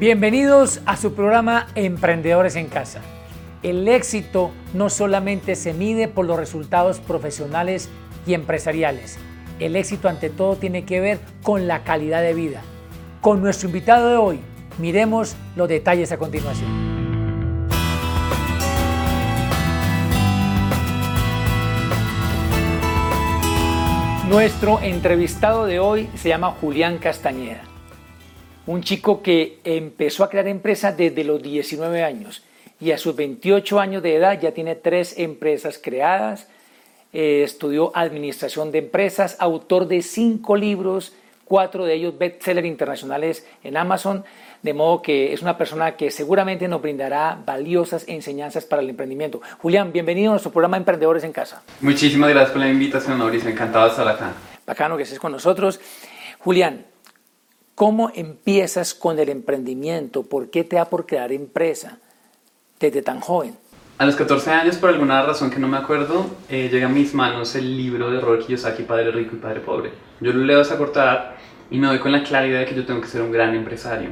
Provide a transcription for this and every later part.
Bienvenidos a su programa Emprendedores en Casa. El éxito no solamente se mide por los resultados profesionales y empresariales. El éxito ante todo tiene que ver con la calidad de vida. Con nuestro invitado de hoy, miremos los detalles a continuación. Nuestro entrevistado de hoy se llama Julián Castañeda un chico que empezó a crear empresas desde los 19 años y a sus 28 años de edad ya tiene tres empresas creadas, eh, estudió administración de empresas, autor de cinco libros, cuatro de ellos bestseller internacionales en Amazon, de modo que es una persona que seguramente nos brindará valiosas enseñanzas para el emprendimiento. Julián, bienvenido a nuestro programa Emprendedores en Casa. Muchísimas gracias por la invitación, Mauricio, encantado de estar acá. Bacano que estés con nosotros. Julián, ¿Cómo empiezas con el emprendimiento? ¿Por qué te da por crear empresa desde tan joven? A los 14 años, por alguna razón que no me acuerdo, eh, llega a mis manos el libro de Robert Kiyosaki, Padre Rico y Padre Pobre. Yo lo leo a esa cortada y me doy con la claridad de que yo tengo que ser un gran empresario.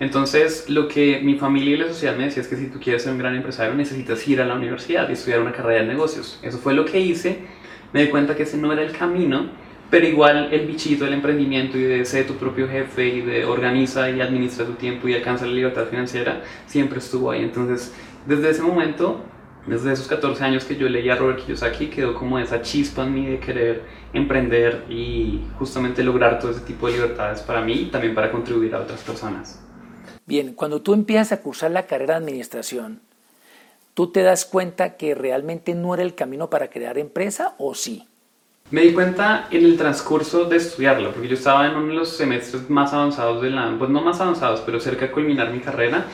Entonces, lo que mi familia y la sociedad me decía es que si tú quieres ser un gran empresario, necesitas ir a la universidad y estudiar una carrera de negocios. Eso fue lo que hice. Me di cuenta que ese no era el camino pero igual el bichito del emprendimiento y de ser tu propio jefe y de organiza y administra tu tiempo y alcanza la libertad financiera siempre estuvo ahí. Entonces, desde ese momento, desde esos 14 años que yo leía a Robert Kiyosaki, quedó como esa chispa en mí de querer emprender y justamente lograr todo ese tipo de libertades para mí y también para contribuir a otras personas. Bien, cuando tú empiezas a cursar la carrera de administración, ¿tú te das cuenta que realmente no era el camino para crear empresa o sí? Me di cuenta en el transcurso de estudiarlo, porque yo estaba en uno de los semestres más avanzados de la, pues no más avanzados, pero cerca de culminar mi carrera,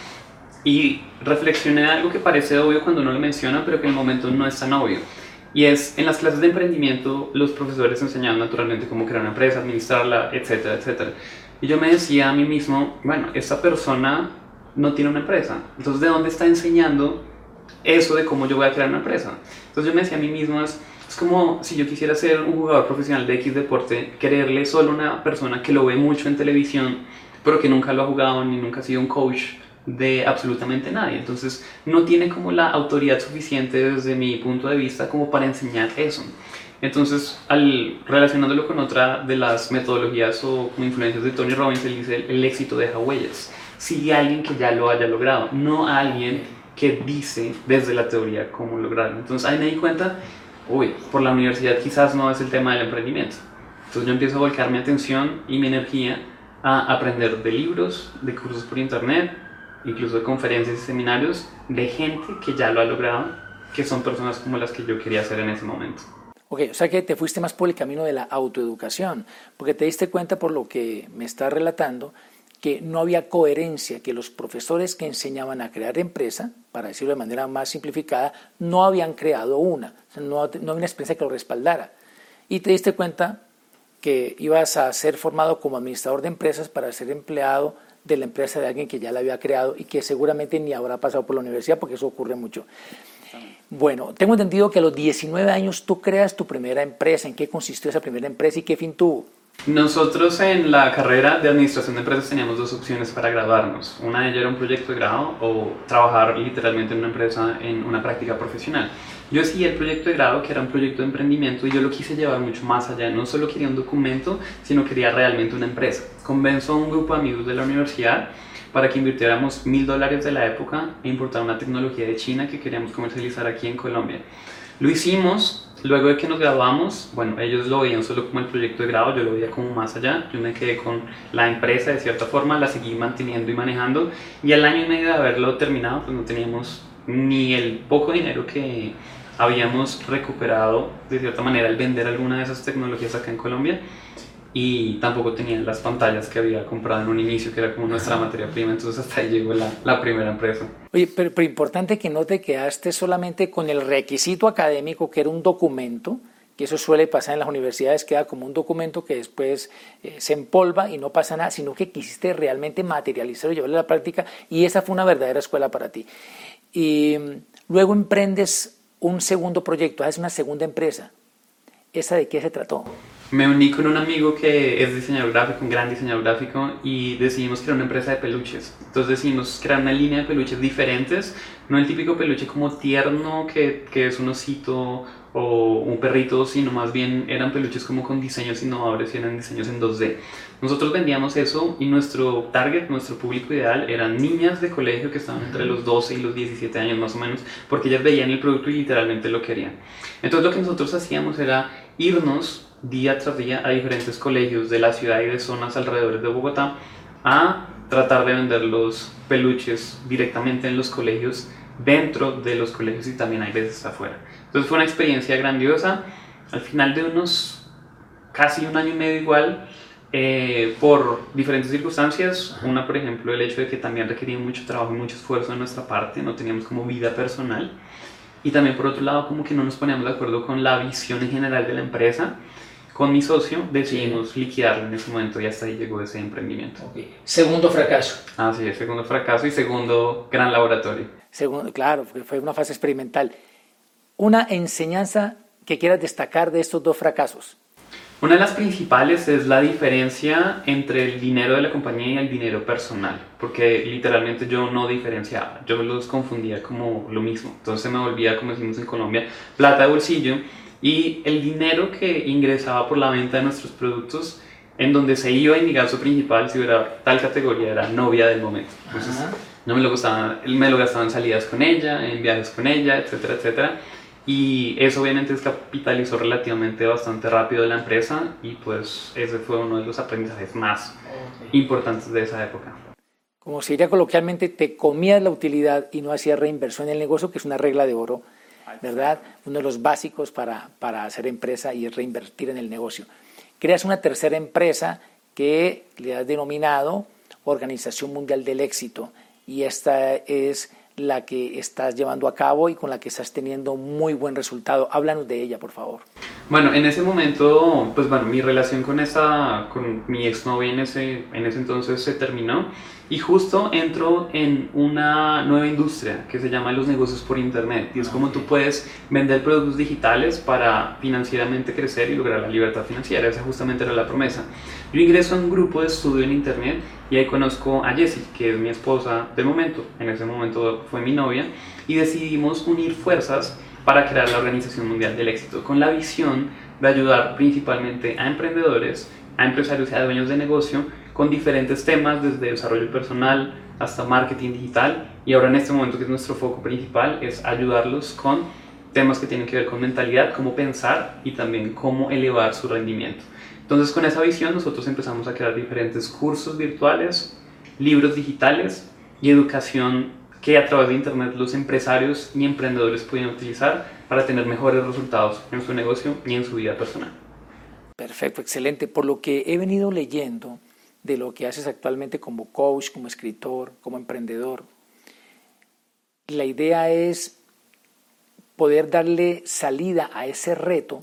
y reflexioné algo que parece obvio cuando uno lo menciona, pero que en el momento no es tan obvio. Y es, en las clases de emprendimiento, los profesores enseñaban naturalmente cómo crear una empresa, administrarla, etcétera, etcétera. Y yo me decía a mí mismo, bueno, esta persona no tiene una empresa. Entonces, ¿de dónde está enseñando eso de cómo yo voy a crear una empresa? Entonces yo me decía a mí mismo, es, es como si yo quisiera ser un jugador profesional de X deporte, quererle solo a una persona que lo ve mucho en televisión, pero que nunca lo ha jugado ni nunca ha sido un coach de absolutamente nadie. Entonces no tiene como la autoridad suficiente desde mi punto de vista como para enseñar eso. Entonces, al relacionándolo con otra de las metodologías o influencias de Tony Robbins, él dice, el, éxito deja huellas. Sigue alguien que ya lo haya logrado, no a alguien que dice desde la teoría cómo lograrlo. Entonces ahí me di cuenta uy, por la universidad quizás no es el tema del emprendimiento. Entonces yo empiezo a volcar mi atención y mi energía a aprender de libros, de cursos por internet, incluso de conferencias y seminarios de gente que ya lo ha logrado, que son personas como las que yo quería ser en ese momento. Ok, o sea que te fuiste más por el camino de la autoeducación, porque te diste cuenta por lo que me estás relatando que no había coherencia, que los profesores que enseñaban a crear empresa, para decirlo de manera más simplificada, no habían creado una, no, había una experiencia que lo respaldara. Y te diste cuenta que ibas a ser formado como administrador de empresas para ser empleado de la empresa de alguien que ya la había creado y que seguramente ni habrá pasado por la universidad, porque eso ocurre mucho. Bueno, tengo entendido que a los 19 años tú creas tu primera empresa. ¿En qué consistió esa primera empresa y qué fin tuvo? Nosotros en la carrera de administración de empresas teníamos dos opciones para graduarnos. Una de ellas era un proyecto de grado o trabajar literalmente en una empresa en una práctica profesional. Yo seguí el proyecto de grado, que era un proyecto de emprendimiento, y yo lo quise llevar mucho más allá. No solo quería un documento, sino quería realmente una empresa. Convenzo a un grupo de amigos de la universidad para que invirtiéramos mil dólares de la época e importar una tecnología de China que queríamos comercializar aquí en Colombia. Lo hicimos, Luego de que nos graduamos, bueno, ellos lo veían solo como el proyecto de grado, yo lo veía como más allá. Yo me quedé con la empresa de cierta forma, la seguí manteniendo y manejando. Y al año y medio de haberlo terminado, pues no teníamos ni el poco dinero que habíamos recuperado de cierta manera al vender alguna de esas tecnologías acá en Colombia y tampoco tenían las pantallas que había comprado en un inicio, que era como nuestra materia prima, entonces hasta ahí llegó la, la primera empresa. Oye, pero, pero, importante que no te quedaste solamente con el requisito académico, que era un documento, que eso suele pasar en las universidades, queda como un documento que después eh, se empolva y no pasa nada, sino que quisiste realmente materializarlo, llevarlo a la práctica, y esa fue una verdadera escuela para ti. Y mm, luego emprendes un segundo proyecto, haces una segunda empresa. ¿Esa de qué se trató? Me uní con un amigo que es diseñador gráfico, un gran diseñador gráfico, y decidimos crear una empresa de peluches. Entonces decidimos crear una línea de peluches diferentes, no el típico peluche como tierno que, que es un osito o un perrito, sino más bien eran peluches como con diseños innovadores y eran diseños en 2D. Nosotros vendíamos eso y nuestro target, nuestro público ideal eran niñas de colegio que estaban entre los 12 y los 17 años más o menos, porque ellas veían el producto y literalmente lo querían. Entonces lo que nosotros hacíamos era irnos día tras día a diferentes colegios de la ciudad y de zonas alrededor de Bogotá a tratar de vender los peluches directamente en los colegios, dentro de los colegios y también hay veces afuera. Entonces fue una experiencia grandiosa. Al final de unos casi un año y medio igual, eh, por diferentes circunstancias, una por ejemplo el hecho de que también requería mucho trabajo y mucho esfuerzo de nuestra parte, no teníamos como vida personal, y también por otro lado como que no nos poníamos de acuerdo con la visión en general de la empresa, con mi socio decidimos liquidarlo en ese momento y hasta ahí llegó ese emprendimiento. Segundo fracaso. Ah, sí, segundo fracaso y segundo gran laboratorio. Segundo, claro, porque fue una fase experimental. Una enseñanza que quieras destacar de estos dos fracasos. Una de las principales es la diferencia entre el dinero de la compañía y el dinero personal, porque literalmente yo no diferenciaba, yo los confundía como lo mismo. Entonces me volvía, como decimos en Colombia, plata de bolsillo y el dinero que ingresaba por la venta de nuestros productos, en donde se iba y mi gasto principal, si era tal categoría, era novia del momento. Entonces, no me lo, gastaba, me lo gastaba en salidas con ella, en viajes con ella, etcétera, etcétera. Y eso obviamente descapitalizó relativamente bastante rápido la empresa y pues ese fue uno de los aprendizajes más importantes de esa época. Como se diría coloquialmente, te comías la utilidad y no hacías reinversión en el negocio, que es una regla de oro, ¿verdad? Uno de los básicos para, para hacer empresa y es reinvertir en el negocio. Creas una tercera empresa que le has denominado Organización Mundial del Éxito y esta es la que estás llevando a cabo y con la que estás teniendo muy buen resultado. Háblanos de ella, por favor. Bueno, en ese momento, pues bueno, mi relación con esa, con mi exnovia en ese, en ese entonces se terminó y justo entro en una nueva industria que se llama los negocios por internet y es como tú puedes vender productos digitales para financieramente crecer y lograr la libertad financiera. Esa justamente era la promesa. Yo ingreso a un grupo de estudio en internet y ahí conozco a Jessie, que es mi esposa de momento, en ese momento fue mi novia, y decidimos unir fuerzas para crear la Organización Mundial del Éxito, con la visión de ayudar principalmente a emprendedores, a empresarios y a dueños de negocio con diferentes temas, desde desarrollo personal hasta marketing digital, y ahora en este momento que es nuestro foco principal es ayudarlos con temas que tienen que ver con mentalidad, cómo pensar y también cómo elevar su rendimiento. Entonces con esa visión nosotros empezamos a crear diferentes cursos virtuales, libros digitales y educación que a través de Internet los empresarios y emprendedores pueden utilizar para tener mejores resultados en su negocio y en su vida personal. Perfecto, excelente. Por lo que he venido leyendo de lo que haces actualmente como coach, como escritor, como emprendedor, la idea es poder darle salida a ese reto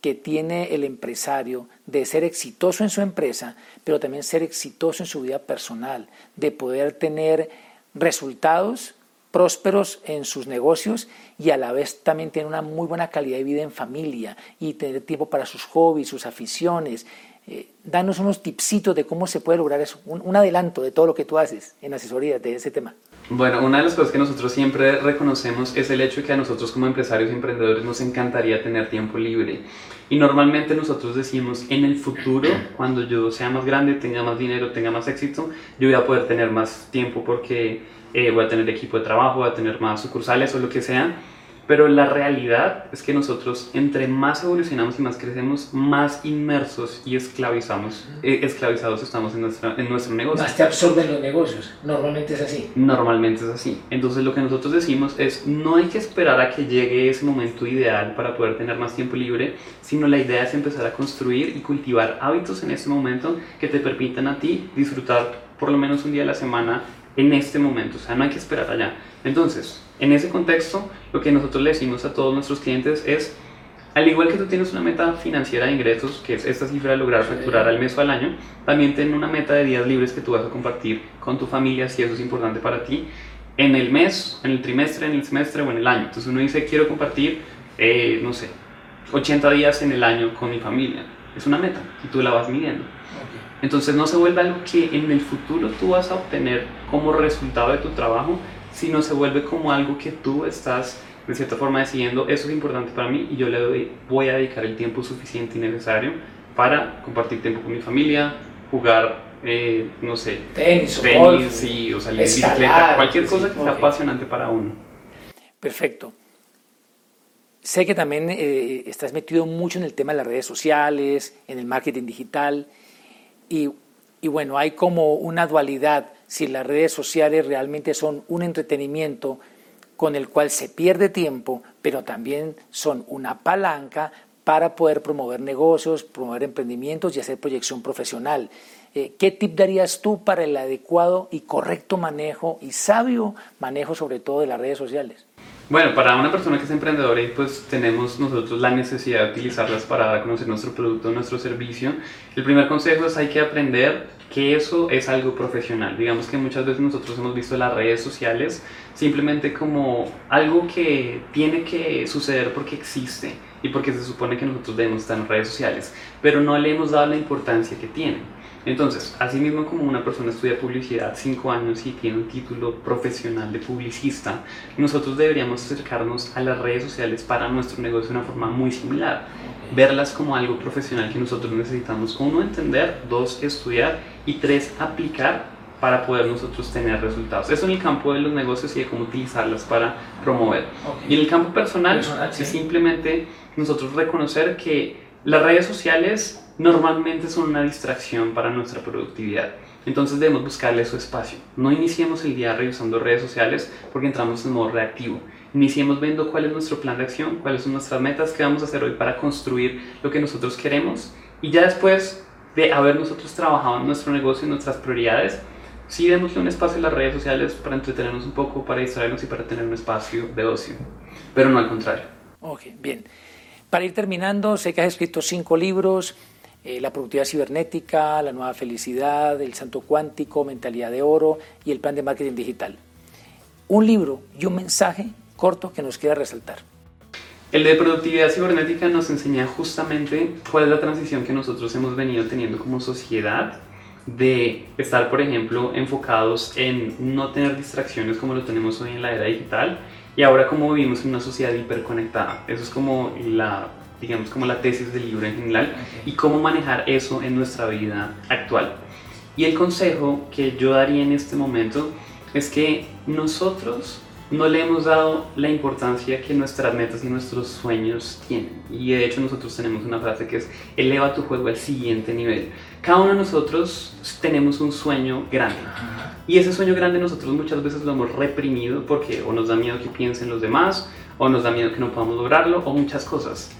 que tiene el empresario de ser exitoso en su empresa, pero también ser exitoso en su vida personal, de poder tener resultados prósperos en sus negocios y a la vez también tener una muy buena calidad de vida en familia y tener tiempo para sus hobbies, sus aficiones. Eh, danos unos tipsitos de cómo se puede lograr eso, un adelanto de todo lo que tú haces en asesoría de ese tema. Bueno, una de las cosas que nosotros siempre reconocemos es el hecho de que a nosotros como empresarios y emprendedores nos encantaría tener tiempo libre. Y normalmente nosotros decimos, en el futuro, cuando yo sea más grande, tenga más dinero, tenga más éxito, yo voy a poder tener más tiempo porque eh, voy a tener equipo de trabajo, voy a tener más sucursales o lo que sea. Pero la realidad es que nosotros, entre más evolucionamos y más crecemos, más inmersos y esclavizamos, eh, esclavizados estamos en, nuestra, en nuestro negocio. Más te absorben los negocios. Normalmente es así. Normalmente es así. Entonces lo que nosotros decimos es, no hay que esperar a que llegue ese momento ideal para poder tener más tiempo libre, sino la idea es empezar a construir y cultivar hábitos en este momento que te permitan a ti disfrutar por lo menos un día a la semana en este momento. O sea, no hay que esperar allá. Entonces, en ese contexto, lo que nosotros le decimos a todos nuestros clientes es, al igual que tú tienes una meta financiera de ingresos, que es esta cifra de lograr facturar al mes o al año, también ten una meta de días libres que tú vas a compartir con tu familia, si eso es importante para ti, en el mes, en el trimestre, en el semestre o en el año. Entonces uno dice, quiero compartir, eh, no sé, 80 días en el año con mi familia. Es una meta y tú la vas midiendo. Entonces no se vuelve algo que en el futuro tú vas a obtener como resultado de tu trabajo, sino se vuelve como algo que tú estás de cierta forma decidiendo, eso es importante para mí y yo le doy, voy a dedicar el tiempo suficiente y necesario para compartir tiempo con mi familia, jugar, eh, no sé, tenis, tenis sí, o salir bicicleta, cualquier cosa que sea apasionante para uno. Perfecto. Sé que también eh, estás metido mucho en el tema de las redes sociales, en el marketing digital, y, y bueno, hay como una dualidad si las redes sociales realmente son un entretenimiento con el cual se pierde tiempo, pero también son una palanca para poder promover negocios, promover emprendimientos y hacer proyección profesional. Eh, ¿Qué tip darías tú para el adecuado y correcto manejo y sabio manejo sobre todo de las redes sociales? Bueno, para una persona que es emprendedora pues tenemos nosotros la necesidad de utilizarlas para conocer nuestro producto, nuestro servicio, el primer consejo es hay que aprender que eso es algo profesional. Digamos que muchas veces nosotros hemos visto las redes sociales simplemente como algo que tiene que suceder porque existe y porque se supone que nosotros debemos estar en redes sociales, pero no le hemos dado la importancia que tienen. Entonces, así mismo como una persona estudia publicidad 5 años y tiene un título profesional de publicista, nosotros deberíamos acercarnos a las redes sociales para nuestro negocio de una forma muy similar. Verlas como algo profesional que nosotros necesitamos, uno, entender, dos, estudiar y tres, aplicar para poder nosotros tener resultados. Eso en el campo de los negocios y de cómo utilizarlas para promover. Y en el campo personal, es simplemente nosotros reconocer que las redes sociales normalmente son una distracción para nuestra productividad. Entonces debemos buscarle su espacio. No iniciemos el día revisando redes sociales porque entramos en modo reactivo. Iniciemos viendo cuál es nuestro plan de acción, cuáles son nuestras metas, qué vamos a hacer hoy para construir lo que nosotros queremos. Y ya después de haber nosotros trabajado en nuestro negocio, en nuestras prioridades, sí démosle un espacio en las redes sociales para entretenernos un poco, para distraernos y para tener un espacio de ocio. Pero no al contrario. Ok, bien. Para ir terminando, sé que has escrito cinco libros, eh, la productividad cibernética, la nueva felicidad, el santo cuántico, mentalidad de oro y el plan de marketing digital. Un libro y un mensaje corto que nos quiera resaltar. El de productividad cibernética nos enseña justamente cuál es la transición que nosotros hemos venido teniendo como sociedad de estar, por ejemplo, enfocados en no tener distracciones como lo tenemos hoy en la era digital y ahora como vivimos en una sociedad hiperconectada. Eso es como la digamos, como la tesis del libro en general, y cómo manejar eso en nuestra vida actual. Y el consejo que yo daría en este momento es que nosotros no le hemos dado la importancia que nuestras metas y nuestros sueños tienen. Y de hecho nosotros tenemos una frase que es, eleva tu juego al siguiente nivel. Cada uno de nosotros tenemos un sueño grande. Y ese sueño grande nosotros muchas veces lo hemos reprimido porque o nos da miedo que piensen los demás, o nos da miedo que no podamos lograrlo, o muchas cosas.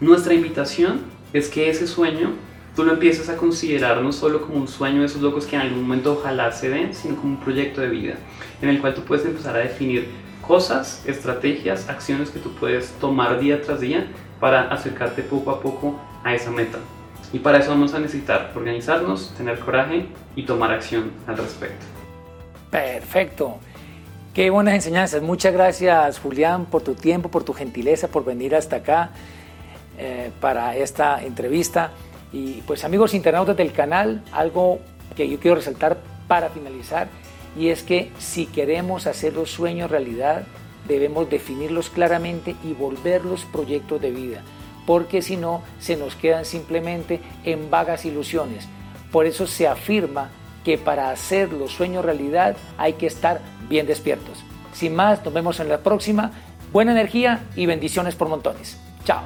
Nuestra invitación es que ese sueño tú lo empieces a considerar no solo como un sueño de esos locos que en algún momento ojalá se den, sino como un proyecto de vida en el cual tú puedes empezar a definir cosas, estrategias, acciones que tú puedes tomar día tras día para acercarte poco a poco a esa meta. Y para eso vamos a necesitar organizarnos, tener coraje y tomar acción al respecto. Perfecto. Qué buenas enseñanzas. Muchas gracias Julián por tu tiempo, por tu gentileza, por venir hasta acá. Eh, para esta entrevista. Y pues amigos internautas del canal, algo que yo quiero resaltar para finalizar, y es que si queremos hacer los sueños realidad, debemos definirlos claramente y volverlos proyectos de vida, porque si no, se nos quedan simplemente en vagas ilusiones. Por eso se afirma que para hacer los sueños realidad hay que estar bien despiertos. Sin más, nos vemos en la próxima. Buena energía y bendiciones por montones. Chao.